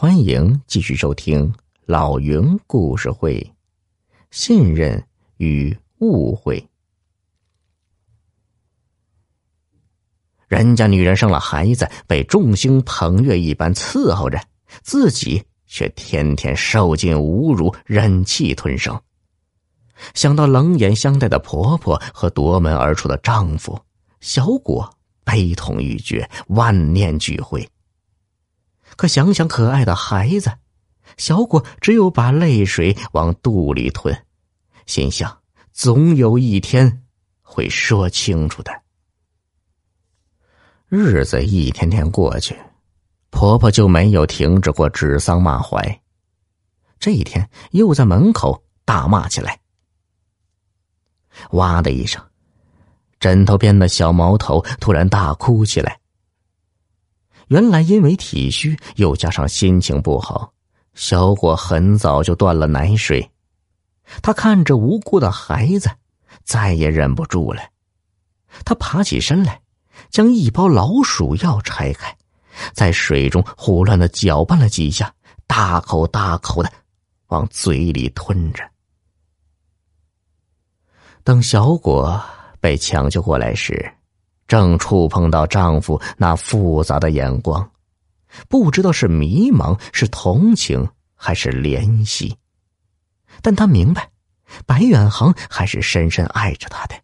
欢迎继续收听老云故事会。信任与误会，人家女人生了孩子，被众星捧月一般伺候着，自己却天天受尽侮辱，忍气吞声。想到冷眼相待的婆婆和夺门而出的丈夫，小果悲痛欲绝，万念俱灰。可想想可爱的孩子，小果只有把泪水往肚里吞，心想总有一天会说清楚的。日子一天天过去，婆婆就没有停止过指桑骂槐。这一天又在门口大骂起来。哇的一声，枕头边的小毛头突然大哭起来。原来因为体虚，又加上心情不好，小果很早就断了奶水。他看着无辜的孩子，再也忍不住了。他爬起身来，将一包老鼠药拆开，在水中胡乱的搅拌了几下，大口大口的往嘴里吞着。等小果被抢救过来时，正触碰到丈夫那复杂的眼光，不知道是迷茫、是同情还是怜惜，但他明白，白远航还是深深爱着他的。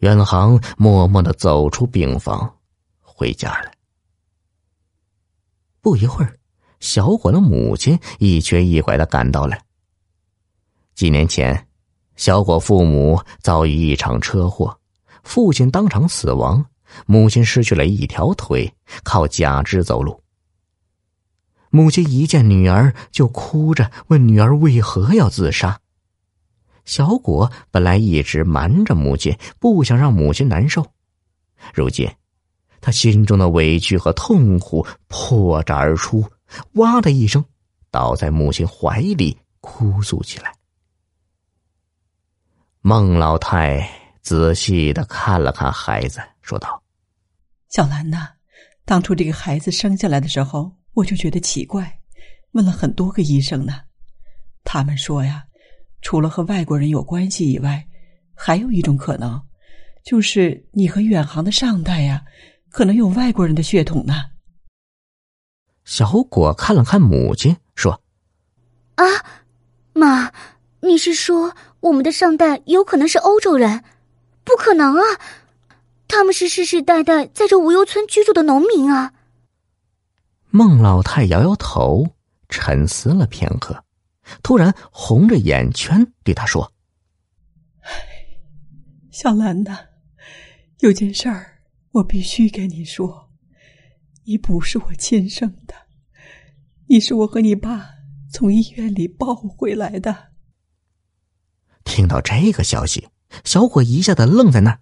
远航默默的走出病房，回家了。不一会儿，小伙的母亲一瘸一拐的赶到了。几年前，小伙父母遭遇一场车祸。父亲当场死亡，母亲失去了一条腿，靠假肢走路。母亲一见女儿就哭着问女儿为何要自杀。小果本来一直瞒着母亲，不想让母亲难受，如今他心中的委屈和痛苦破绽而出，哇的一声，倒在母亲怀里哭诉起来。孟老太。仔细的看了看孩子，说道：“小兰呐，当初这个孩子生下来的时候，我就觉得奇怪，问了很多个医生呢。他们说呀，除了和外国人有关系以外，还有一种可能，就是你和远航的上代呀，可能有外国人的血统呢。”小果看了看母亲，说：“啊，妈，你是说我们的上代有可能是欧洲人？”不可能啊！他们是世世代代在这无忧村居住的农民啊。孟老太摇摇头，沉思了片刻，突然红着眼圈对他说：“小兰呐，有件事儿我必须跟你说，你不是我亲生的，你是我和你爸从医院里抱回来的。”听到这个消息。小伙一下子愣在那儿。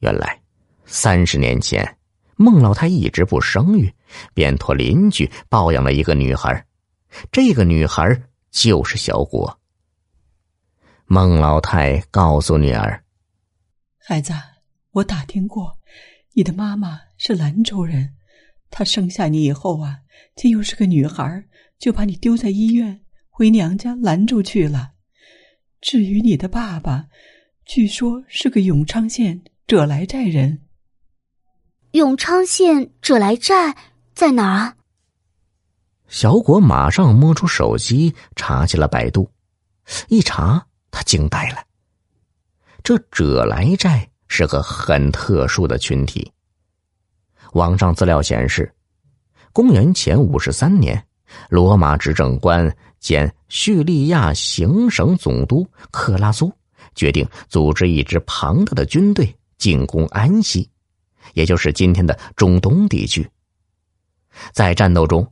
原来，三十年前，孟老太一直不生育，便托邻居抱养了一个女孩，这个女孩就是小果。孟老太告诉女儿：“孩子，我打听过，你的妈妈是兰州人，她生下你以后啊，见又是个女孩，就把你丢在医院，回娘家兰州去了。”至于你的爸爸，据说是个永昌县者来寨人。永昌县者来寨在哪儿？小果马上摸出手机查起了百度，一查他惊呆了。这者来寨是个很特殊的群体。网上资料显示，公元前五十三年，罗马执政官。兼叙利亚行省总督克拉苏决定组织一支庞大的军队进攻安息，也就是今天的中东地区。在战斗中，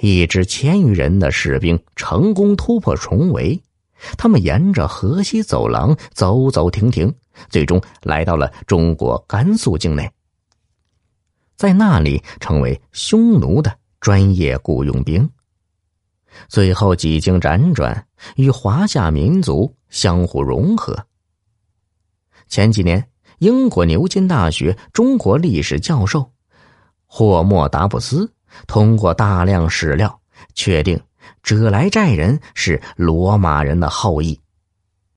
一支千余人的士兵成功突破重围，他们沿着河西走廊走走停停，最终来到了中国甘肃境内，在那里成为匈奴的专业雇佣兵。最后几经辗转，与华夏民族相互融合。前几年，英国牛津大学中国历史教授霍莫达布斯通过大量史料，确定者来寨人是罗马人的后裔。